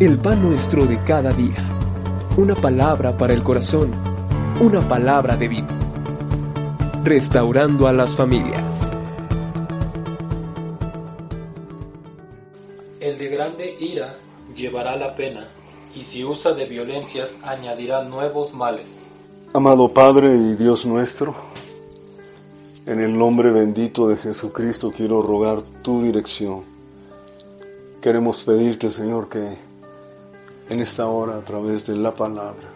El pan nuestro de cada día. Una palabra para el corazón. Una palabra de vida. Restaurando a las familias. El de grande ira llevará la pena, y si usa de violencias añadirá nuevos males. Amado Padre y Dios nuestro, en el nombre bendito de Jesucristo quiero rogar tu dirección. Queremos pedirte, Señor, que en esta hora, a través de la palabra,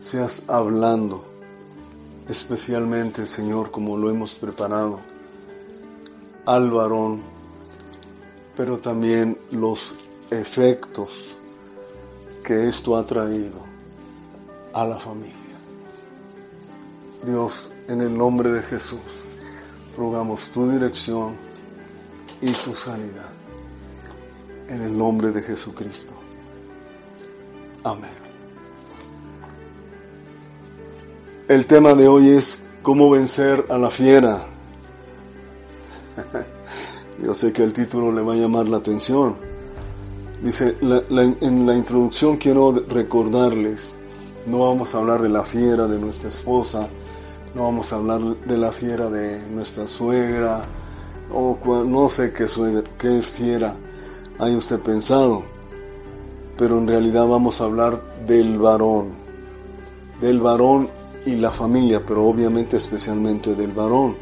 seas hablando, especialmente, Señor, como lo hemos preparado, al varón, pero también los efectos que esto ha traído a la familia. Dios, en el nombre de Jesús, rogamos tu dirección y tu sanidad. En el nombre de Jesucristo. Amén. El tema de hoy es cómo vencer a la fiera. Yo sé que el título le va a llamar la atención. Dice, en la introducción quiero recordarles, no vamos a hablar de la fiera de nuestra esposa, no vamos a hablar de la fiera de nuestra suegra, o no sé qué, suegra, qué fiera hay usted pensado, pero en realidad vamos a hablar del varón, del varón y la familia, pero obviamente especialmente del varón.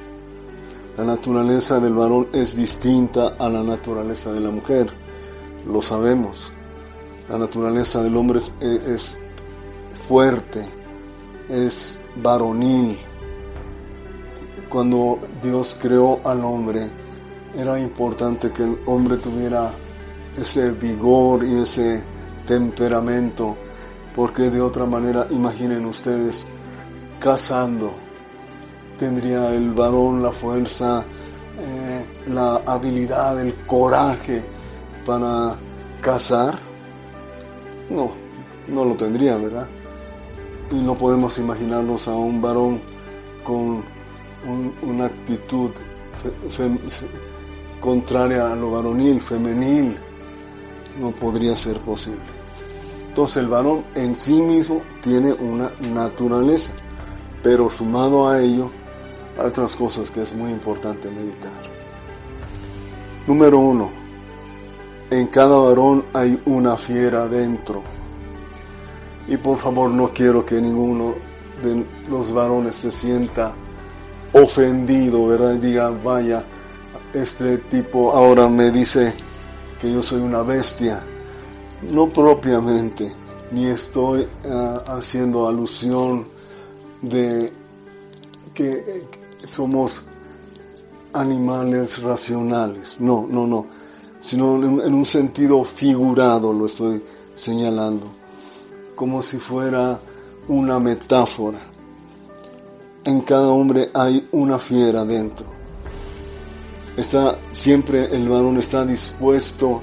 La naturaleza del varón es distinta a la naturaleza de la mujer, lo sabemos. La naturaleza del hombre es, fuerte, es varonil. Cuando Dios creó al hombre, era importante que el hombre tuviera ese vigor y ese temperamento, porque de otra manera, imaginen ustedes, cazando, tendría el varón la fuerza, eh, la habilidad, el coraje para cazar. No, no lo tendría, ¿verdad? Y no podemos imaginarnos a un varón con una actitud contraria a lo varonil, femenil, no podría ser posible. Entonces el varón en sí mismo tiene una naturaleza, pero sumado a ello hay otras cosas que es muy importante meditar. Número uno, en cada varón hay una fiera dentro. Y por favor no quiero que ninguno de los varones se sienta ofendido, ¿verdad? diga, vaya, este tipo ahora me dice que yo soy una bestia. No propiamente, ni estoy ah, haciendo alusión de que somos animales racionales. No, no, no. Sino en un sentido figurado lo estoy señalando. Como si fuera una metáfora. En cada hombre hay una fiera dentro está siempre el varón está dispuesto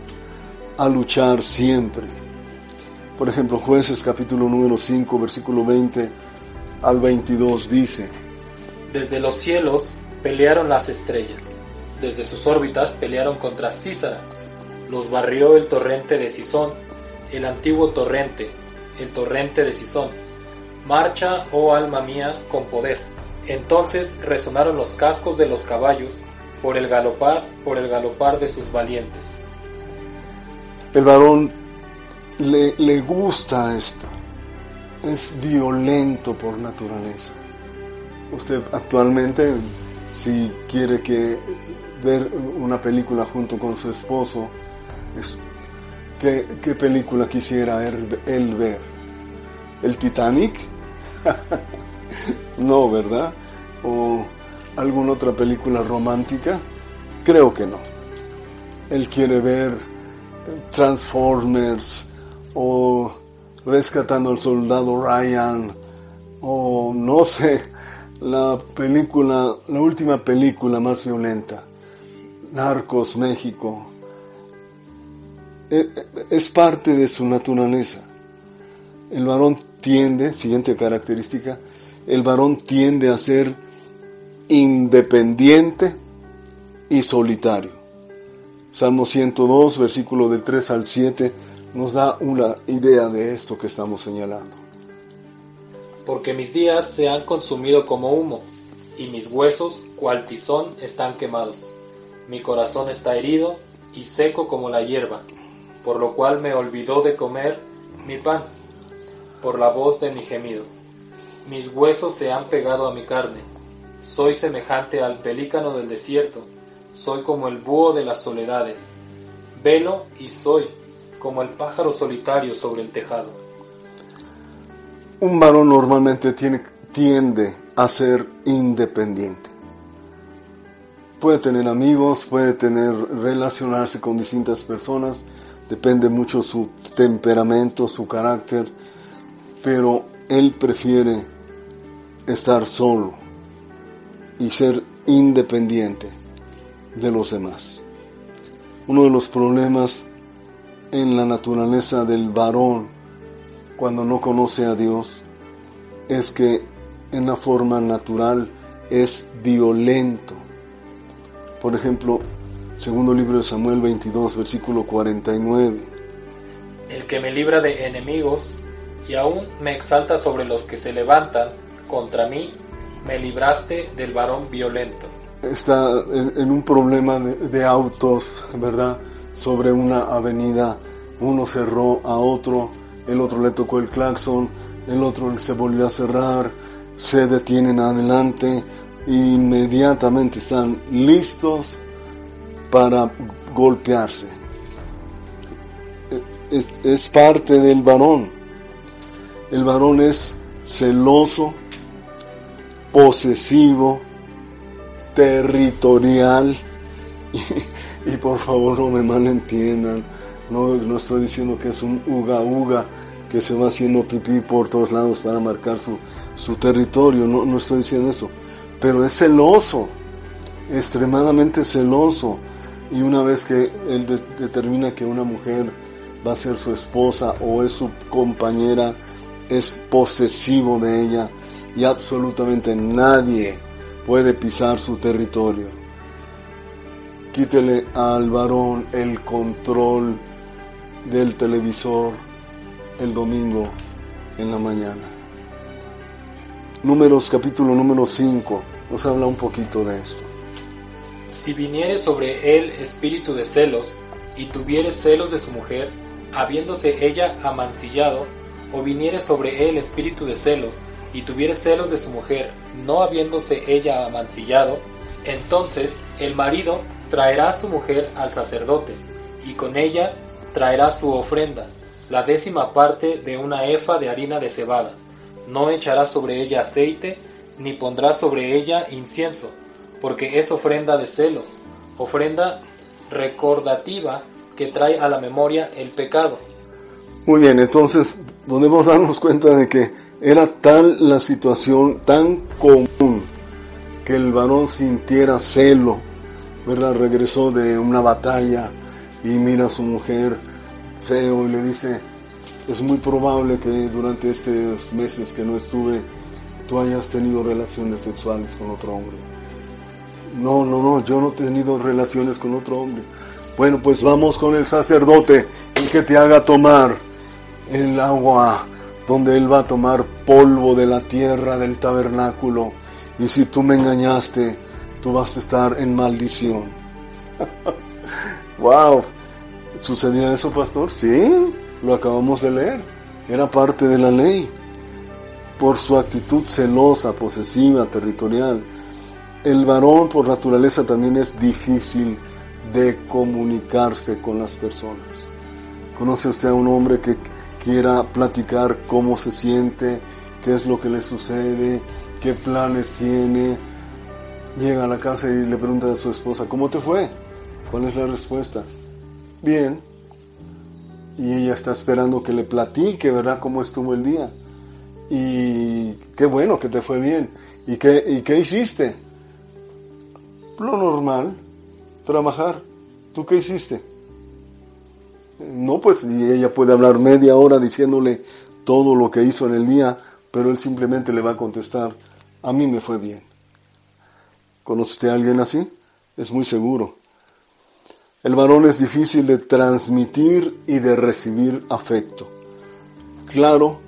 a luchar siempre. Por ejemplo, Jueces capítulo número 5, versículo 20 al 22 dice, Desde los cielos pelearon las estrellas, desde sus órbitas pelearon contra Císara, los barrió el torrente de Sison, el antiguo torrente, el torrente de Sison. Marcha, oh alma mía, con poder. Entonces resonaron los cascos de los caballos por el galopar, por el galopar de sus valientes. El varón le, le gusta esto, es violento por naturaleza. Usted actualmente, si quiere que ver una película junto con su esposo, ¿qué, ¿qué, película quisiera él, él ver? ¿El Titanic? no, ¿verdad? O alguna otra película romántica? Creo que no. Él quiere ver Transformers o Rescatando al Soldado Ryan o no sé, la película, la última película más violenta, Narcos México. E, e, es parte de su naturaleza. El varón tiende, siguiente característica, el varón tiende a ser independiente y solitario. Salmo 102, versículo del 3 al 7, nos da una idea de esto que estamos señalando. Porque mis días se han consumido como humo, y mis huesos, cual tizón, están quemados. Mi corazón está herido y seco como la hierba, por lo cual me olvidó de comer mi pan, por la voz de mi gemido. Mis huesos se han pegado a mi carne. Soy semejante al pelícano del desierto, soy como el búho de las soledades. Velo y soy como el pájaro solitario sobre el tejado. Un varón normalmente tiende a ser independiente. Puede tener amigos, puede tener relacionarse con distintas personas, depende mucho su temperamento, su carácter, pero él prefiere estar solo y ser independiente de los demás. Uno de los problemas en la naturaleza del varón cuando no conoce a Dios es que en la forma natural es violento. Por ejemplo, segundo libro de Samuel 22, versículo 49. El que me libra de enemigos y aún me exalta sobre los que se levantan contra mí, me libraste del varón violento. Está en, un problema de, autos, ¿verdad? Sobre una avenida, uno cerró a otro, el otro le tocó el claxon, el otro se volvió a cerrar, se detienen adelante, inmediatamente están listos para golpearse. Es, parte del varón. El varón es celoso, posesivo, territorial. Y, por favor no me malentiendan. No, no estoy diciendo que es un uga uga que se va haciendo pipí por todos lados para marcar su, su territorio. No, no estoy diciendo eso pero es celoso, extremadamente celoso. Y una vez que él determina que una mujer va a ser su esposa o es su compañera, es posesivo de ella y absolutamente nadie puede pisar su territorio. Quítele al varón el control del televisor el domingo en la mañana. Números capítulo número 5 nos habla un poquito de esto. Si viniere sobre él espíritu de celos, y tuviere celos de su mujer, habiéndose ella amancillado, o viniere sobre él espíritu de celos, y tuviere celos de su mujer, no habiéndose ella amancillado, entonces el marido traerá a su mujer al sacerdote, y con ella traerá su ofrenda, la décima parte de una efa de harina de cebada no echará sobre ella aceite, ni pondrá sobre ella incienso, porque es ofrenda de celos, ofrenda recordativa que trae a la memoria el pecado. Muy bien, entonces podemos darnos cuenta de que era tal la situación tan común que el varón sintiera celo, ¿verdad? Regresó de una batalla y mira a su mujer feo y le dice, es muy probable que durante estos meses que no estuve tú hayas tenido relaciones sexuales con otro hombre. No, no, no, yo no he tenido relaciones con otro hombre. Bueno, pues vamos con el sacerdote y que te haga tomar el agua donde él va a tomar polvo de la tierra del tabernáculo. Y si tú me engañaste, tú vas a estar en maldición. wow. ¿Sucedía eso, pastor? Sí. Lo acabamos de leer. Era parte de la ley. Por su actitud celosa, posesiva, territorial. El varón por naturaleza también es difícil de comunicarse con las personas. ¿Conoce usted a un hombre que quiera platicar cómo se siente, qué es lo que le sucede, qué planes tiene? Llega a la casa y le pregunta a su esposa, ¿cómo te fue? ¿Cuál es la respuesta? Bien, y ella está esperando que le platique, ¿verdad?, cómo estuvo el día. Y qué bueno que te fue bien. ¿Y qué, y qué hiciste? Lo normal, trabajar. ¿Tú qué hiciste? No, pues, y ella puede hablar media hora diciéndole todo lo que hizo en el día, pero él simplemente le va a contestar, a mí me fue bien. ¿Conoce usted a alguien así? Es muy seguro. El varón es difícil de transmitir y de recibir afecto. Claro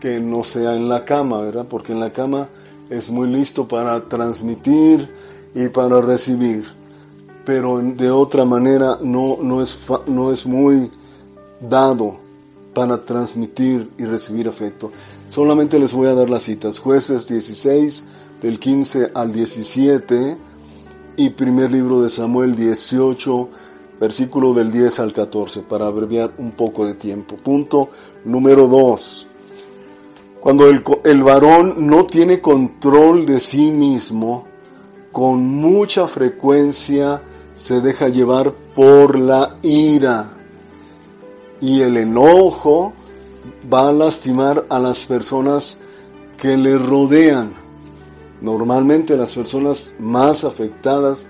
que no sea en la cama, ¿verdad? Porque en la cama es muy listo para transmitir y para recibir. Pero de otra manera no, no, es, no es muy dado para transmitir y recibir afecto. Solamente les voy a dar las citas. Jueces 16, del 15 al 17, y primer libro de Samuel 18, versículo del 10 al 14, para abreviar un poco de tiempo. Punto número 2. Cuando el, el varón no tiene control de sí mismo, con mucha frecuencia se deja llevar por la ira y el enojo va a lastimar a las personas que le rodean. Normalmente las personas más afectadas,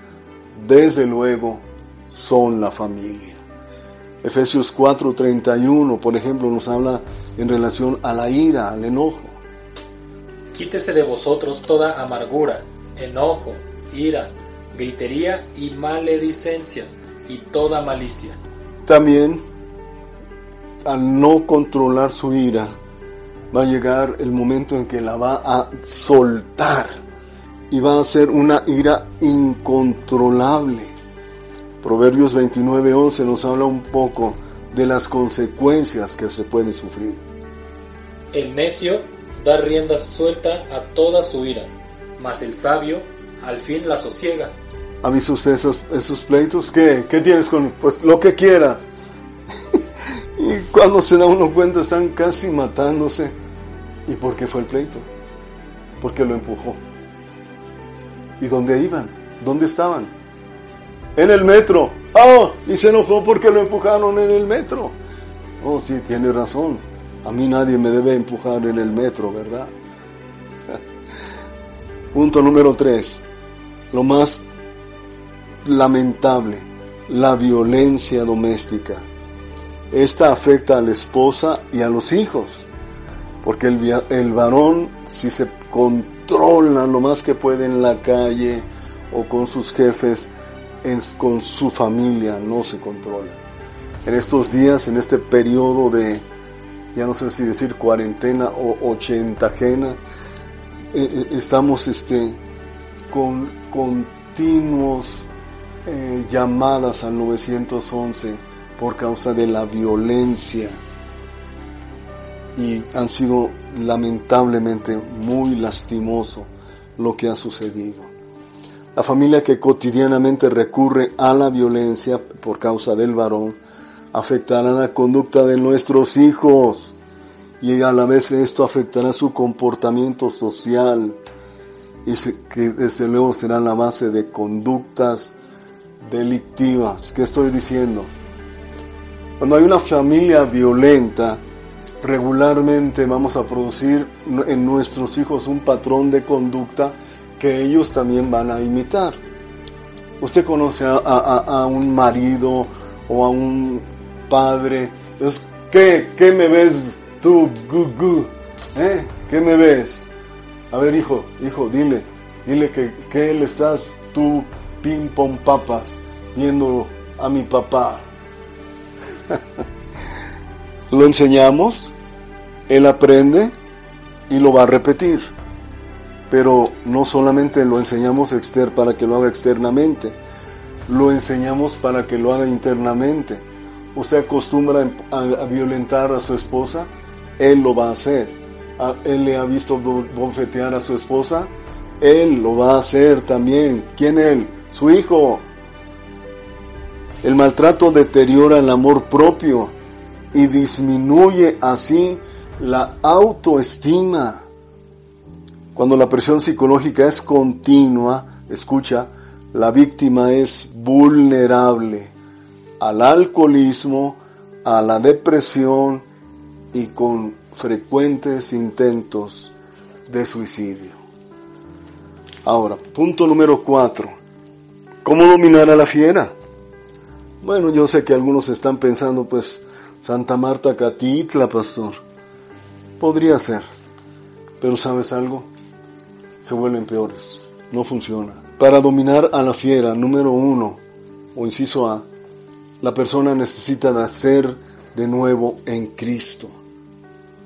desde luego, son la familia. Efesios 4:31, por ejemplo, nos habla en relación a la ira, al enojo. Quítese de vosotros toda amargura, enojo, ira, gritería y maledicencia y toda malicia. También al no controlar su ira, va a llegar el momento en que la va a soltar y va a ser una ira incontrolable. Proverbios 29:11 nos habla un poco de las consecuencias que se pueden sufrir. El necio da rienda suelta a toda su ira, mas el sabio al fin la sosiega. ¿Ha visto usted esos, pleitos? ¿Qué? ¿Qué tienes con...? Pues lo que quieras. Y cuando se da uno cuenta están casi matándose. ¿Y por qué fue el pleito? Porque lo empujó. ¿Y dónde iban? ¿Dónde estaban? En el metro. ¡Oh! Y se enojó porque lo empujaron en el metro. Oh, sí, tiene razón. A mí nadie me debe empujar en el metro, ¿verdad? Punto número tres. Lo más lamentable, la violencia doméstica. Esta afecta a la esposa y a los hijos, porque el, el varón, si se controla lo más que puede en la calle o con sus jefes, en, con su familia no se controla. En estos días, en este periodo de, ya no sé si decir cuarentena o ochentagena, eh, estamos este, con continuos eh, llamadas al 911 por causa de la violencia y han sido lamentablemente muy lastimoso lo que ha sucedido. La familia que cotidianamente recurre a la violencia por causa del varón afectará la conducta de nuestros hijos y a la vez esto afectará su comportamiento social y que desde luego será la base de conductas delictivas. ¿Qué estoy diciendo? Cuando hay una familia violenta, regularmente vamos a producir en nuestros hijos un patrón de conducta que ellos también van a imitar. Usted conoce a, un marido o a un padre. ¿qué, ¿Qué me ves tú, gu, ¿Eh? ¿Qué me ves? A ver, hijo, hijo, dile, dile que, que él estás tú, ping pong papas, viendo a mi papá. lo enseñamos, él aprende y lo va a repetir. Pero no solamente lo enseñamos exter para que lo haga externamente, lo enseñamos para que lo haga internamente. Usted acostumbra a, violentar a su esposa, él lo va a hacer. él le ha visto bofetear a su esposa, él lo va a hacer también. ¿Quién él? Su hijo. El maltrato deteriora el amor propio y disminuye así la autoestima. Cuando la presión psicológica es continua, escucha, la víctima es vulnerable al alcoholismo, a la depresión y con frecuentes intentos de suicidio. Ahora, punto número cuatro. ¿Cómo dominar a la fiera? Bueno, yo sé que algunos están pensando, pues, Santa Marta Catitla, pastor. Podría ser, pero ¿sabes algo? Se vuelven peores, no funciona. Para dominar a la fiera, número uno, o inciso A, la persona necesita nacer de nuevo en Cristo.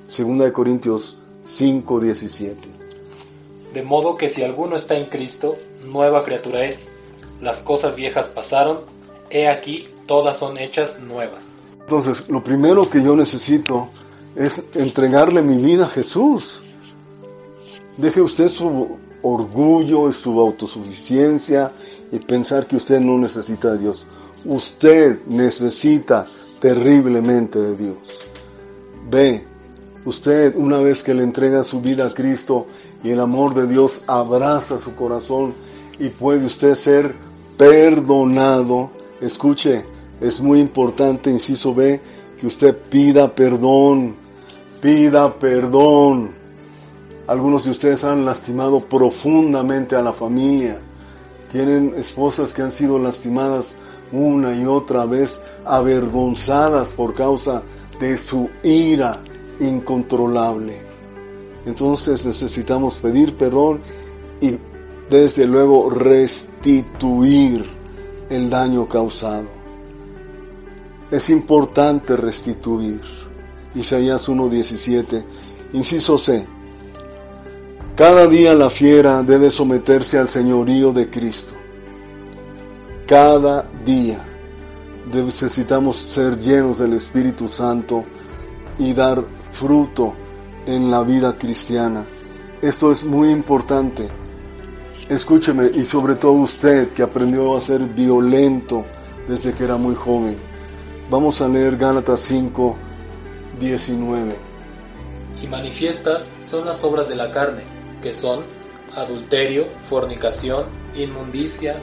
Segunda de Corintios 5, 17. De modo que si alguno está en Cristo, nueva criatura es. Las cosas viejas pasaron, he aquí, todas son hechas nuevas. Entonces, lo primero que yo necesito es entregarle mi vida a Jesús. Deje usted su orgullo y su autosuficiencia y pensar que usted no necesita de Dios. Usted necesita terriblemente de Dios. Ve, usted una vez que le entrega su vida a Cristo y el amor de Dios abraza su corazón y puede usted ser perdonado. Escuche, es muy importante, inciso B, que usted pida perdón, pida perdón. Algunos de ustedes han lastimado profundamente a la familia. Tienen esposas que han sido lastimadas una y otra vez, avergonzadas por causa de su ira incontrolable. Entonces necesitamos pedir perdón y desde luego restituir el daño causado. Es importante restituir. Isaías 1.17, inciso C. Cada día la fiera debe someterse al señorío de Cristo. Cada día necesitamos ser llenos del Espíritu Santo y dar fruto en la vida cristiana. Esto es muy importante. Escúcheme y sobre todo usted que aprendió a ser violento desde que era muy joven. Vamos a leer Gálatas 5, 19. Y manifiestas son las obras de la carne, que son adulterio, fornicación, inmundicia,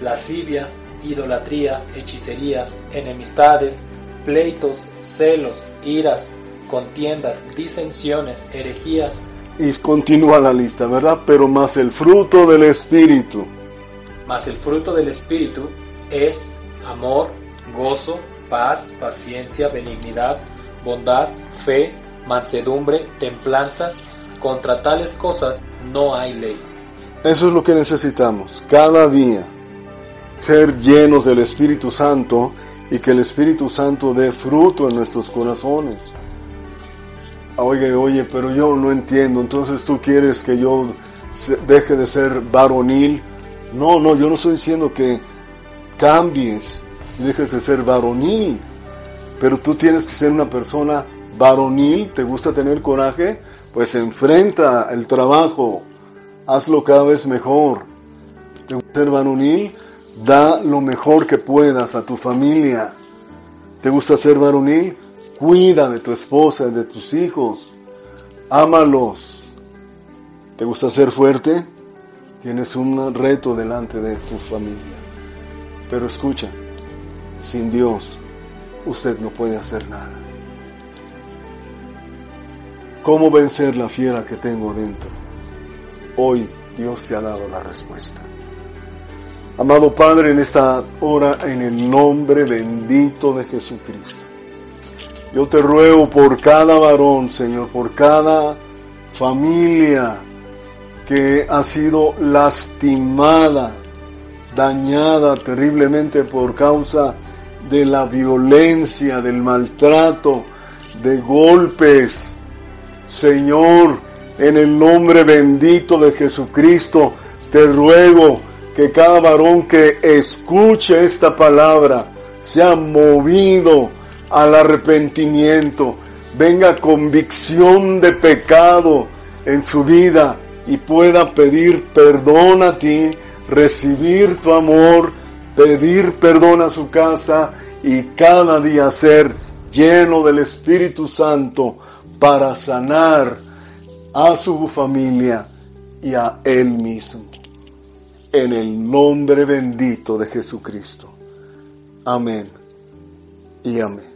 lascivia, idolatría, hechicerías, enemistades, pleitos, celos, iras, contiendas, disensiones, herejías. Y continúa la lista, ¿verdad? Pero más el fruto del Espíritu. Mas el fruto del Espíritu es amor, gozo, paz, paciencia, benignidad, bondad, fe, mansedumbre, templanza. Contra tales cosas no hay ley. Eso es lo que necesitamos cada día. Ser llenos del Espíritu Santo y que el Espíritu Santo dé fruto en nuestros corazones. Oye, oye, pero yo no entiendo. Entonces tú quieres que yo deje de ser varonil. No, no, yo no estoy diciendo que cambies y dejes de ser varonil. Pero tú tienes que ser una persona varonil. ¿Te gusta tener coraje? Pues enfrenta el trabajo. Hazlo cada vez mejor. ¿Te gusta ser varonil? Da lo mejor que puedas a tu familia. ¿Te gusta ser varonil? Cuida de tu esposa, de tus hijos. Ámalos. ¿Te gusta ser fuerte? Tienes un reto delante de tu familia. Pero escucha, sin Dios usted no puede hacer nada. ¿Cómo vencer la fiera que tengo dentro? Hoy Dios te ha dado la respuesta. Amado Padre, en esta hora, en el nombre bendito de Jesucristo, yo te ruego por cada varón, Señor, por cada familia que ha sido lastimada, dañada terriblemente por causa de la violencia, del maltrato, de golpes. Señor, en el nombre bendito de Jesucristo, te ruego que cada varón que escuche esta palabra sea movido al arrepentimiento, venga convicción de pecado en su vida y pueda pedir perdón a ti, recibir tu amor, pedir perdón a su casa y cada día ser lleno del Espíritu Santo para sanar a su familia y a él mismo. En el nombre bendito de Jesucristo. Amén y amén.